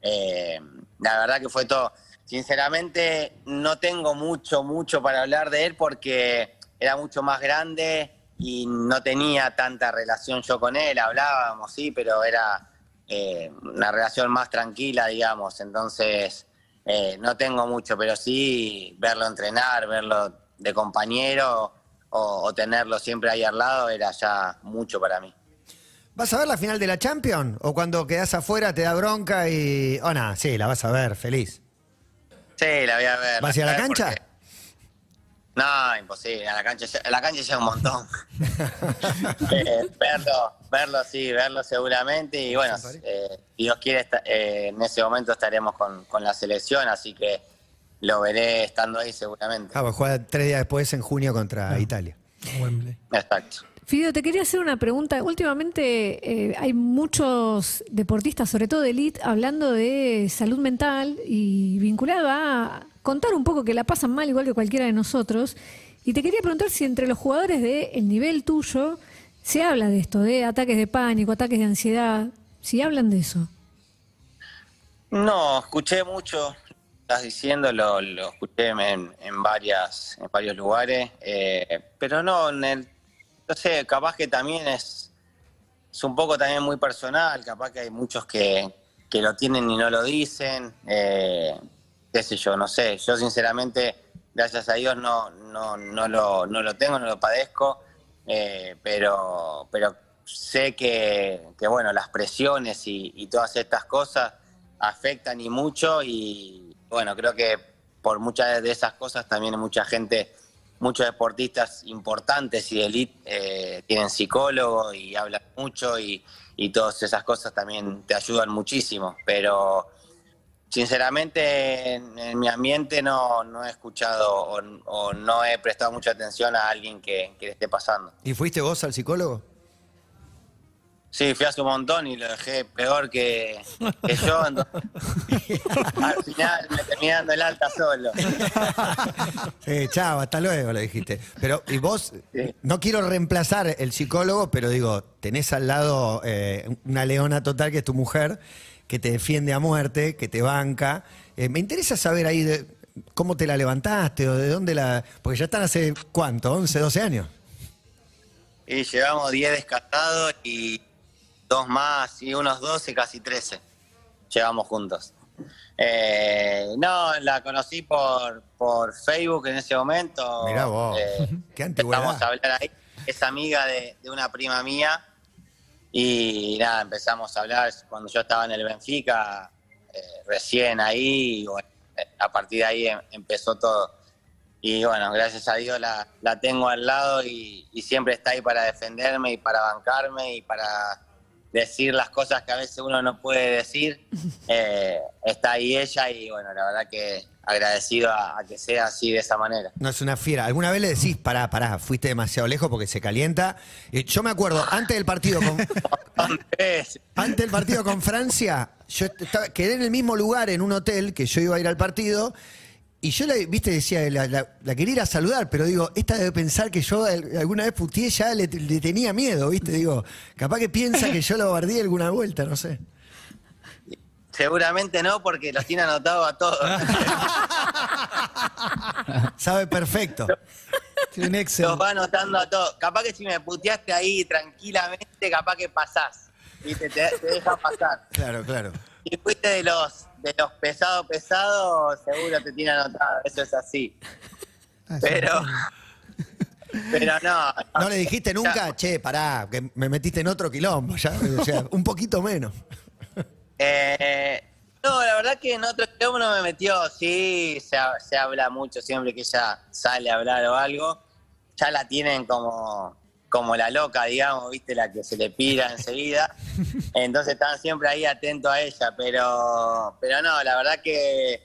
Eh, la verdad que fue todo. Sinceramente, no tengo mucho, mucho para hablar de él porque era mucho más grande y no tenía tanta relación yo con él. Hablábamos, sí, pero era eh, una relación más tranquila, digamos. Entonces, eh, no tengo mucho, pero sí verlo entrenar, verlo de compañero o, o tenerlo siempre ahí al lado era ya mucho para mí. ¿Vas a ver la final de la Champions? ¿O cuando quedás afuera te da bronca y. Oh, nada, sí, la vas a ver, feliz. Sí, la voy a ver. ¿Vas a ir a la ¿Sabes por cancha? No, imposible. A la cancha, a la cancha llega un montón. Eh, verlo, verlo sí, verlo seguramente. Y bueno, eh, Dios quiere, esta- eh, en ese momento estaremos con, con la selección, así que lo veré estando ahí seguramente. Ah, pues juega tres días después en junio contra Italia. Wembley. Exacto. Fideo, te quería hacer una pregunta. Últimamente eh, hay muchos deportistas, sobre todo de elite, hablando de salud mental y vinculado a contar un poco que la pasan mal igual que cualquiera de nosotros. Y te quería preguntar si entre los jugadores del nivel tuyo se habla de esto, de ataques de pánico, ataques de ansiedad, si hablan de eso. No, escuché mucho, estás diciendo, lo, lo escuché en, en varias, en varios lugares, eh, pero no, en el, no sé, capaz que también es, es un poco también muy personal, capaz que hay muchos que, que lo tienen y no lo dicen, eh, qué sé yo, no sé, yo sinceramente, gracias a Dios no, no, no, lo, no lo tengo, no lo padezco, eh, pero, pero sé que, que, bueno, las presiones y, todas estas cosas afectan y mucho y bueno, creo que por muchas de esas cosas también mucha gente, muchos deportistas importantes y de elite eh, tienen psicólogo y hablan mucho y, y todas esas cosas también te ayudan muchísimo, pero sinceramente en, en mi ambiente no, no he escuchado o, o no he prestado mucha atención a alguien que, que le esté pasando. ¿Y fuiste vos al psicólogo? Sí, fui hace un montón y lo dejé peor que, que yo. entonces, al final me terminé dando el alta solo. Sí, chao, hasta luego, le dijiste. Pero, y vos, Sí. no quiero reemplazar el psicólogo, pero digo, tenés al lado eh, una leona total que es tu mujer, que te defiende a muerte, que te banca. Eh, me interesa saber ahí de cómo te la levantaste o de dónde la. Porque ya están hace cuánto, 11, 12 años. Y llevamos 10 descartados y dos más, y unos 12, casi 13. Llevamos juntos. Eh, no, la conocí por, por Facebook en ese momento. Mirá vos, qué antigüedad. Empezamos a hablar ahí. Es amiga de, de una prima mía. Y nada, empezamos a hablar cuando yo estaba en el Benfica, eh, recién ahí. Y bueno, eh, a partir de ahí em- empezó todo. Y bueno, gracias a Dios la, la tengo al lado y, y siempre está ahí para defenderme y para bancarme y para decir las cosas que a veces uno no puede decir. Eh, está ahí ella y bueno, la verdad que agradecido a, a que sea así de esa manera. No es una fiera. ¿Alguna vez le decís, pará, pará, fuiste demasiado lejos porque se calienta? Eh, yo me acuerdo, antes del partido con, Es- antes del partido con Francia, yo estaba- quedé en el mismo lugar en un hotel que yo iba a ir al partido. Y yo, la, viste, decía, la, la- la quería ir a saludar, pero digo, esta debe pensar que yo al- alguna vez puteé, ya le, le tenía miedo, viste, digo, capaz que piensa que yo lo bardí alguna vuelta, no sé. Seguramente no, porque los tiene anotados a todos. Sabe perfecto. Tiene un Excel. los va anotando a todos. Capaz que si me puteaste ahí tranquilamente, capaz que pasás. ¿Viste? Te, te deja pasar. Claro, claro. Si fuiste de los de los pesados pesados, seguro te tiene anotado. Eso es así. Ah, Pero, pero no. ¿No le dijiste nunca, che, pará, que me metiste en otro quilombo, ya? O sea, un poquito menos. Eh, no, la verdad que en otro quilombo no me metió. Sí, se, se habla mucho siempre que ella sale a hablar o algo. Ya la tienen como, como la loca, digamos, ¿viste? La que se le pira enseguida. Entonces están siempre ahí atentos a ella. Pero, pero no, la verdad que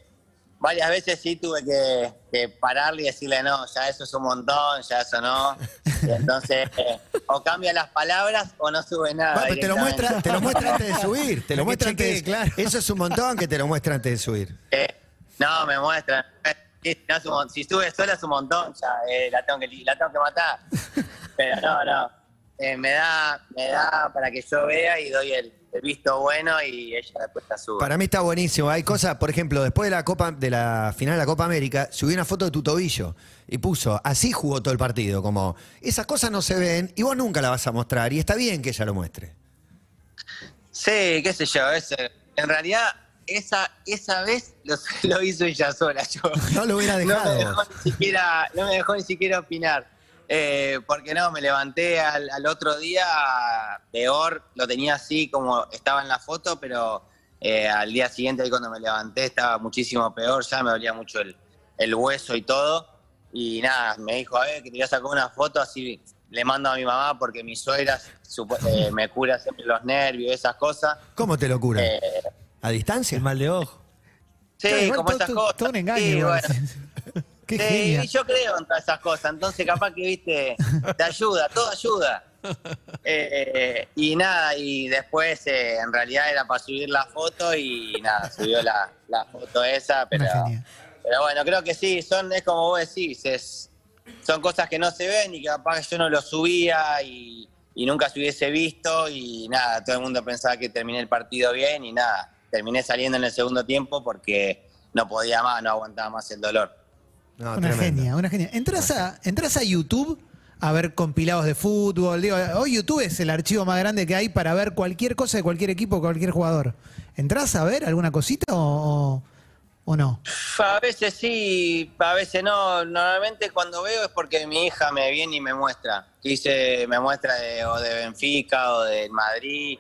varias veces sí tuve que, que pararle y decirle, no, ya eso es un montón, ya eso no. Y entonces, eh, o cambia las palabras o no sube nada. Bueno, pero te lo muestra, te lo muestra antes de subir. Te lo Que muestra antes de- claro. Eso es un montón que te lo muestra antes de subir. Eh, no, me muestran. Si sube sola es un montón, ya eh, la, tengo que, la tengo que matar. Pero no, no. eh, me da, me da para que yo vea y doy el, el visto bueno y ella después la sube. Para mí está buenísimo. Hay cosas, por ejemplo, después de la Copa, de la final de la Copa América, subió una foto de tu tobillo y puso, así jugó todo el partido, como esas cosas no se ven y vos nunca la vas a mostrar y está bien que ella lo muestre. Sí, qué sé yo, es, en realidad esa, esa vez lo, lo hizo ella sola. Yo, No lo hubiera No dejado. me dejó ni siquiera, no me dejó ni siquiera opinar. Eh, porque no, me levanté al, al otro día peor, lo tenía así como estaba en la foto, pero eh, al día siguiente ahí cuando me levanté estaba muchísimo peor, ya me dolía mucho el, el hueso y todo. Y nada, me dijo, a ver, que te voy a sacar una foto, así le mando a mi mamá porque mi suegra eh, me cura siempre los nervios, esas cosas. ¿Cómo te lo cura? Eh, ¿A distancia? El mal de ojo. sí, Claro, igual como todo- esas todo- cosas. Todo un engaño. Sí, bueno. Qué Sí, genia. yo creo en todas esas cosas, entonces capaz que, viste, te ayuda, todo ayuda. Eh, y nada, y después eh, en realidad era para subir la foto y nada, subió la, la foto esa, pero, pero bueno, creo que sí, son, es como vos decís, es, son cosas que no se ven y que capaz que yo no lo subía y, y nunca se hubiese visto y nada, todo el mundo pensaba que terminé el partido bien y nada, terminé saliendo en el segundo tiempo porque no podía más, no aguantaba más el dolor. No, Una tremendo. genia, una genia. ¿Entras a, entras a YouTube a ver compilados de fútbol? Digo, hoy YouTube es el archivo más grande que hay para ver cualquier cosa de cualquier equipo, cualquier jugador. ¿Entras a ver alguna cosita o, o- o no? A veces sí, a veces no. Normalmente cuando veo es porque mi hija me viene y me muestra. Dice, me muestra de, o de Benfica o de Madrid,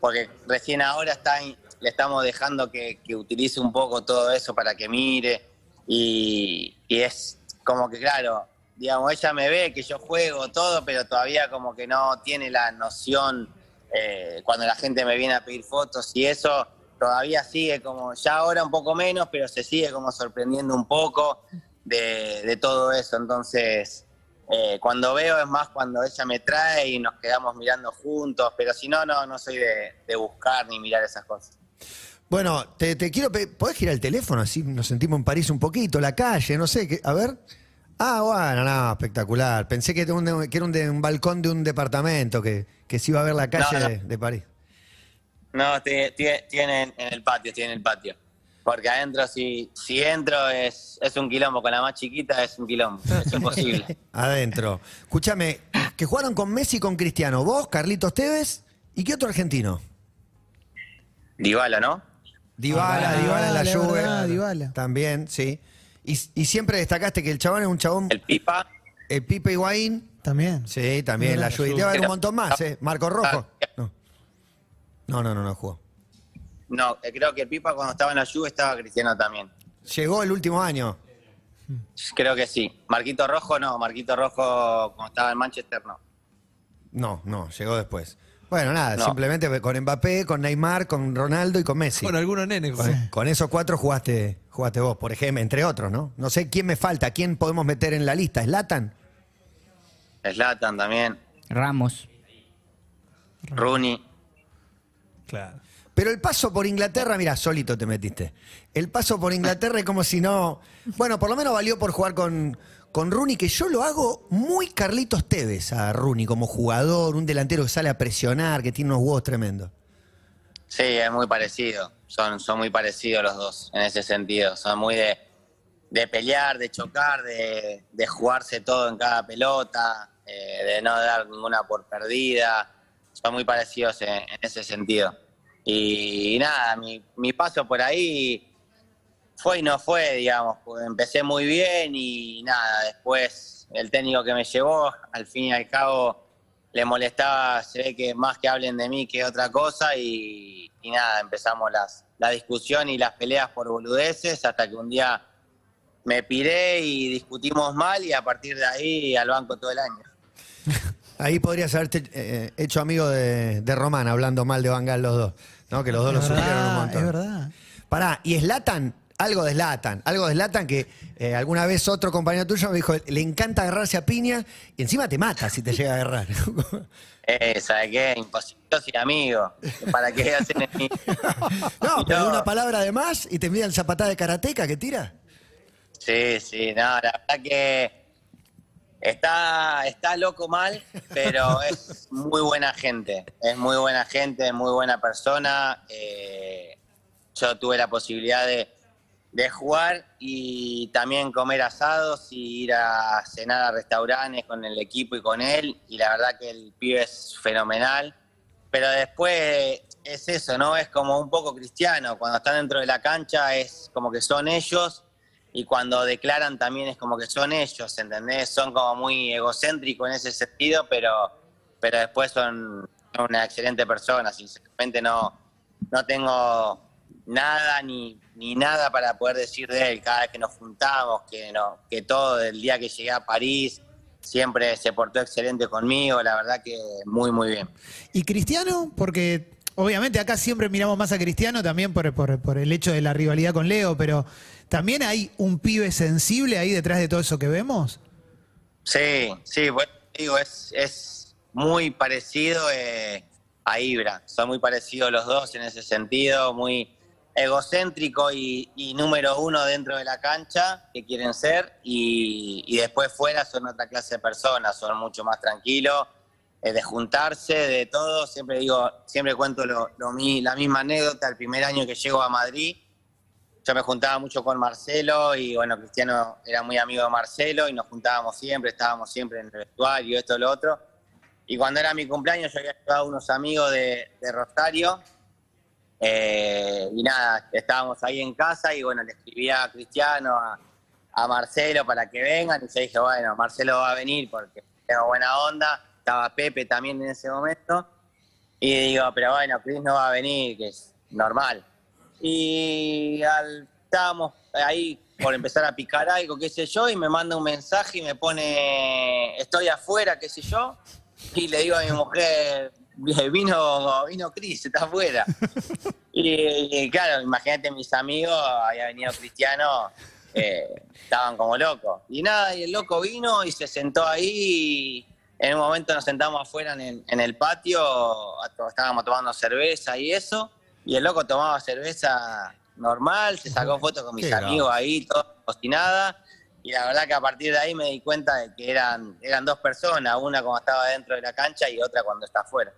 porque recién ahora está, en- le estamos dejando que, que utilice un poco todo eso para que mire. Y, es como que, claro, digamos, ella me ve que yo juego todo, pero todavía como que no tiene la noción eh, cuando la gente me viene a pedir fotos y eso todavía sigue como, ya ahora un poco menos, pero se sigue como sorprendiendo un poco de, de todo eso. Entonces, eh, cuando veo es más cuando ella me trae y nos quedamos mirando juntos, pero si no, no, no soy de, de buscar ni mirar esas cosas. Bueno, te, te quiero pedir, ¿podés girar el teléfono? Así nos sentimos en París un poquito, la calle, no sé, a ver. Ah, bueno, no, espectacular. Pensé que era un, de- que era un, de- un balcón de un departamento, que, que se iba a ver la calle No, no. De, de París. No, ti- ti- tienen en el patio, tienen el patio. Porque adentro, si, si entro, es, es un quilombo. Con la más chiquita es un quilombo. Es imposible. Adentro. Escúchame, que jugaron con Messi y con Cristiano. Vos, Carlitos Tevez, ¿y qué otro argentino? Dybala, ¿no? Dybala, Ah, Dybala en la Juve. verdad, Dybala. También, sí. Y, y siempre destacaste que el chabón es un chabón, El Pipa. el Pipe Higuaín. También. Sí, también la Juve. Y debe haber un montón más, ¿eh? Marco Rojo. No. No, no, no, no jugó. No, creo que el Pipa cuando estaba en la Juve estaba Cristiano también. Llegó el último año. Creo que sí. Marquito Rojo no, Marquito Rojo cuando estaba en Manchester no. No, no, llegó después. Bueno, nada, No. simplemente con Mbappé, con Neymar, con Ronaldo y con Messi. Con algunos nenes. Con, con esos cuatro jugaste, jugaste vos, por ejemplo, entre otros, ¿no? No sé quién me falta, quién podemos meter en la lista. ¿Slatan? Slatan también, Ramos. Rooney. Claro. Pero el paso por Inglaterra, mira, solito te metiste. El paso por Inglaterra es como si no. Bueno, por lo menos valió por jugar con, con Rooney, que yo lo hago muy Carlitos Tevez a Rooney como jugador, un delantero que sale a presionar, que tiene unos huevos tremendos. Sí, es muy parecido. Son, son muy parecidos los dos en ese sentido. Son muy de, de pelear, de chocar, de, de jugarse todo en cada pelota, eh, de no dar ninguna por perdida. Son muy parecidos en, ese sentido. Y, nada, mi paso por ahí fue y no fue, digamos. Empecé muy bien y nada, después el técnico que me llevó, al fin y al cabo, le molestaba, se ve que más que hablen de mí que otra cosa y, y nada, empezamos las, la discusión y las peleas por boludeces hasta que un día me piré y discutimos mal y a partir de ahí al banco todo el año. Ahí podrías haberte eh, hecho amigo de, de Román, hablando mal de Bangal los dos. ¿no? Que los dos lo Es sufrieron un verdad, montón. Es verdad. Pará, y Slatan, algo de Slatan, algo de Slatan que eh, alguna vez otro compañero tuyo me dijo, le encanta agarrarse a piña y encima te mata si te llega a agarrar. Eh, ¿Sabes qué? Imposible, soy amigo. ¿Para qué hacen mí? no, pero una palabra de más y te mira el zapatada de karateca que tira. Sí, sí, no, la verdad que Está, está loco mal, pero es muy buena gente. Es muy buena gente, es muy buena persona. Eh, yo tuve la posibilidad de, de jugar y también comer asados y ir a cenar a restaurantes con el equipo y con él. Y la verdad que el pibe es fenomenal. Pero después es eso, ¿no? Es como un poco cristiano. Cuando están dentro de la cancha es como que son ellos y cuando declaran también es como que son ellos, ¿entendés? Son como muy egocéntricos en ese sentido, pero, pero después son una excelente persona. Sinceramente no, no tengo nada ni, ni nada para poder decir de él. Cada vez que nos juntamos, que, no, que todo el día que llegué a París, siempre se portó excelente conmigo. La verdad que muy, muy bien. ¿Y Cristiano? Porque obviamente acá siempre miramos más a Cristiano también por, por- por el hecho de la rivalidad con Leo, pero ¿también hay un pibe sensible ahí detrás de todo eso que vemos? Sí, sí, bueno, digo, es, es muy parecido eh, a Ibra. Son muy parecidos los dos en ese sentido, muy egocéntrico y, número uno dentro de la cancha que quieren ser y, después fuera son otra clase de personas, son mucho más tranquilos, eh, de juntarse, de todo. Siempre digo, siempre cuento la misma anécdota, el primer año que llego a Madrid, yo me juntaba mucho con Marcelo y bueno, Cristiano era muy amigo de Marcelo y nos juntábamos siempre, estábamos siempre en el vestuario, esto, lo otro. Y cuando era mi cumpleaños yo había llevado unos amigos de Rosario eh, y nada, estábamos ahí en casa y bueno, le escribía a Cristiano, a, Marcelo para que vengan y yo dije, bueno, Marcelo va a venir porque tengo buena onda, estaba Pepe también en ese momento. Y digo, pero bueno, Cris no va a venir, que es normal. Y estábamos ahí por empezar a picar algo, qué sé yo, y me manda un mensaje y me pone, estoy afuera, qué sé yo, y le digo a mi mujer, vino, vino Cris, está afuera. Y, y claro, imagínate mis amigos, había venido Cristiano, eh, estaban como locos. Y nada, y el loco vino y se sentó ahí. y en un momento nos sentamos afuera en el, en el patio, estábamos tomando cerveza y eso. Y el loco tomaba cerveza normal, se sacó fotos con mis Qué amigos ahí, todo cocinada. Y la verdad que a partir de ahí me di cuenta de que eran, eran dos personas, una cuando estaba dentro de la cancha y otra cuando está afuera.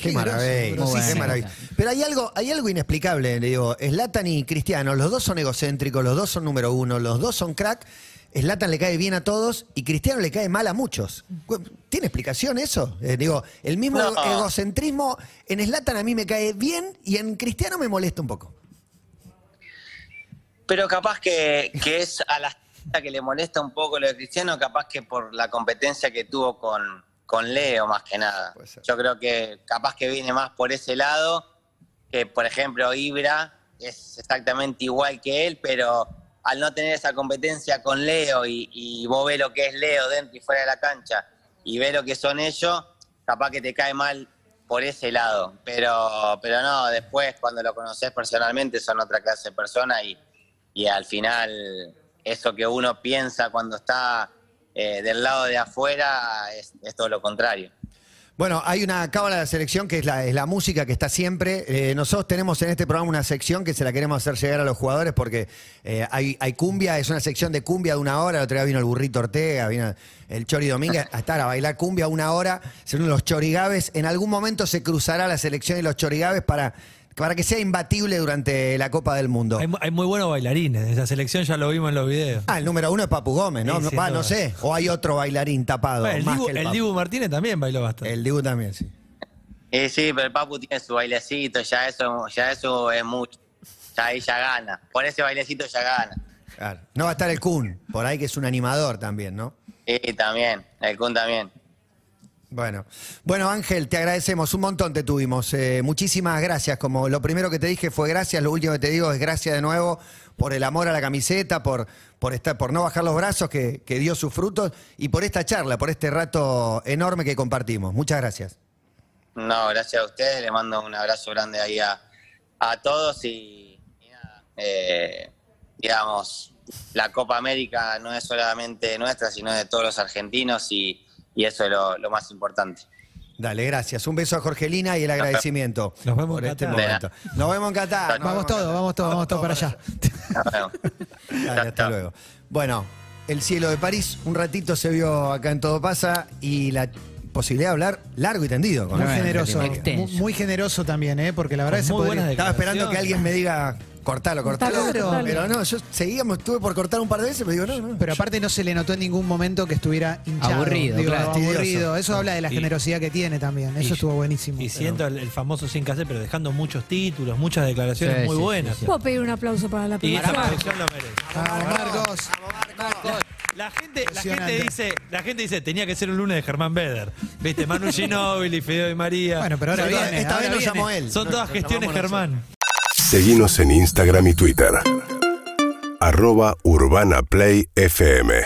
Qué Qué maravilla, groso, sí, grosísimo. qué maravilla. Pero hay algo, hay algo inexplicable, le digo, Slatan y Cristiano, los dos son egocéntricos, los dos son número uno, los dos son crack. Slatan le cae bien a todos y Cristiano le cae mal a muchos. ¿Tiene explicación eso? Eh, digo, el mismo No. egocentrismo en Slatan a mí me cae bien y en Cristiano me molesta un poco. Pero capaz que, que es a la que le molesta un poco lo de Cristiano, capaz que por la competencia que tuvo con, con Leo más que nada. Yo creo que capaz que viene más por ese lado, que por ejemplo Ibra es exactamente igual que él, pero al no tener esa competencia con Leo y, y vos ves lo que es Leo dentro y fuera de la cancha y ves lo que son ellos, capaz que te cae mal por ese lado. Pero, pero no, después cuando lo conoces personalmente son otra clase de persona y, y al final eso que uno piensa cuando está eh, del lado de afuera es, todo lo contrario. Bueno, hay una cábala de selección que es la, es la música que está siempre. Eh, nosotros tenemos en este programa una sección que se la queremos hacer llegar a los jugadores porque eh, hay, hay cumbia, es una sección de cumbia de una hora. El otro día vino el burrito Ortega, vino el Chori Domínguez a estar a bailar cumbia una hora. Son los chorigaves. En algún momento se cruzará la selección y los chorigaves para, para que sea imbatible durante la Copa del Mundo. Hay, mu- hay muy buenos bailarines. Esa selección ya lo vimos en los videos. Ah, el número uno es Papu Gómez, ¿no? Sí, No, sin va, no duda. sé. O hay otro bailarín tapado. Bueno, el, más Dibu, que el, el Papu. Dibu Martínez también bailó bastante. El Dibu también, sí. Eh, sí, pero el Papu tiene su bailecito, ya eso, ya eso es mucho. Ya ahí ya gana. Por ese bailecito ya gana. Claro. No va a estar el Kun, por ahí que es un animador también, ¿no? Sí, también. El Kun también. Bueno, bueno Ángel, te agradecemos, un montón te tuvimos. Eh, muchísimas gracias. Como lo primero que te dije fue gracias, lo último que te digo es gracias de nuevo por el amor a la camiseta, por, por, estar, por no bajar los brazos que, que dio sus frutos y por esta charla, por este rato enorme que compartimos. Muchas gracias. No, gracias a ustedes. Les mando un abrazo grande ahí a, a todos y, eh, digamos, la Copa América no es solamente nuestra, sino de todos los argentinos y, y eso es lo, lo más importante. Dale, gracias. Un beso a Jorgelina y el agradecimiento Nos vemos por en este momento. Nos vemos en Qatar. nos Vamos todos, vamos todos, vamos todos para allá. Dale, hasta luego. Bueno, El cielo de París. Un ratito se vio acá en Todo Pasa y la posibilidad de hablar largo y tendido. con Muy él. generoso. Muy, muy generoso también, ¿eh? Porque la verdad Con que podría- Estaba esperando que alguien me diga, cortalo, cortalo. Cortalo. Pero no, yo seguíamos, estuve por cortar un par de veces, pero digo, no, no. Pero aparte no se le notó en ningún momento que estuviera hinchado. Aburrido, Digo, claro. aburrido. Eso habla de la Y- generosidad que tiene también. Eso Y- estuvo buenísimo. Y Pero- siento el, el famoso sin que hacer, pero dejando muchos títulos, muchas declaraciones Sí, muy sí, buenas. sí, sí. Puedo pedir un aplauso para la Y esta producción. producción lo merece. Vamos, Marcos. La gente, la gente dice, la gente dice, tenía que ser un lunes de Germán Beder. Viste, Manu Ginóbili, Fideo y María. Bueno, pero ahora viene. esta ahora vez viene. llamó él. Son No, todas gestiones llamamos Germán. Seguinos en Instagram y Twitter. Arroba Urbana Play FM.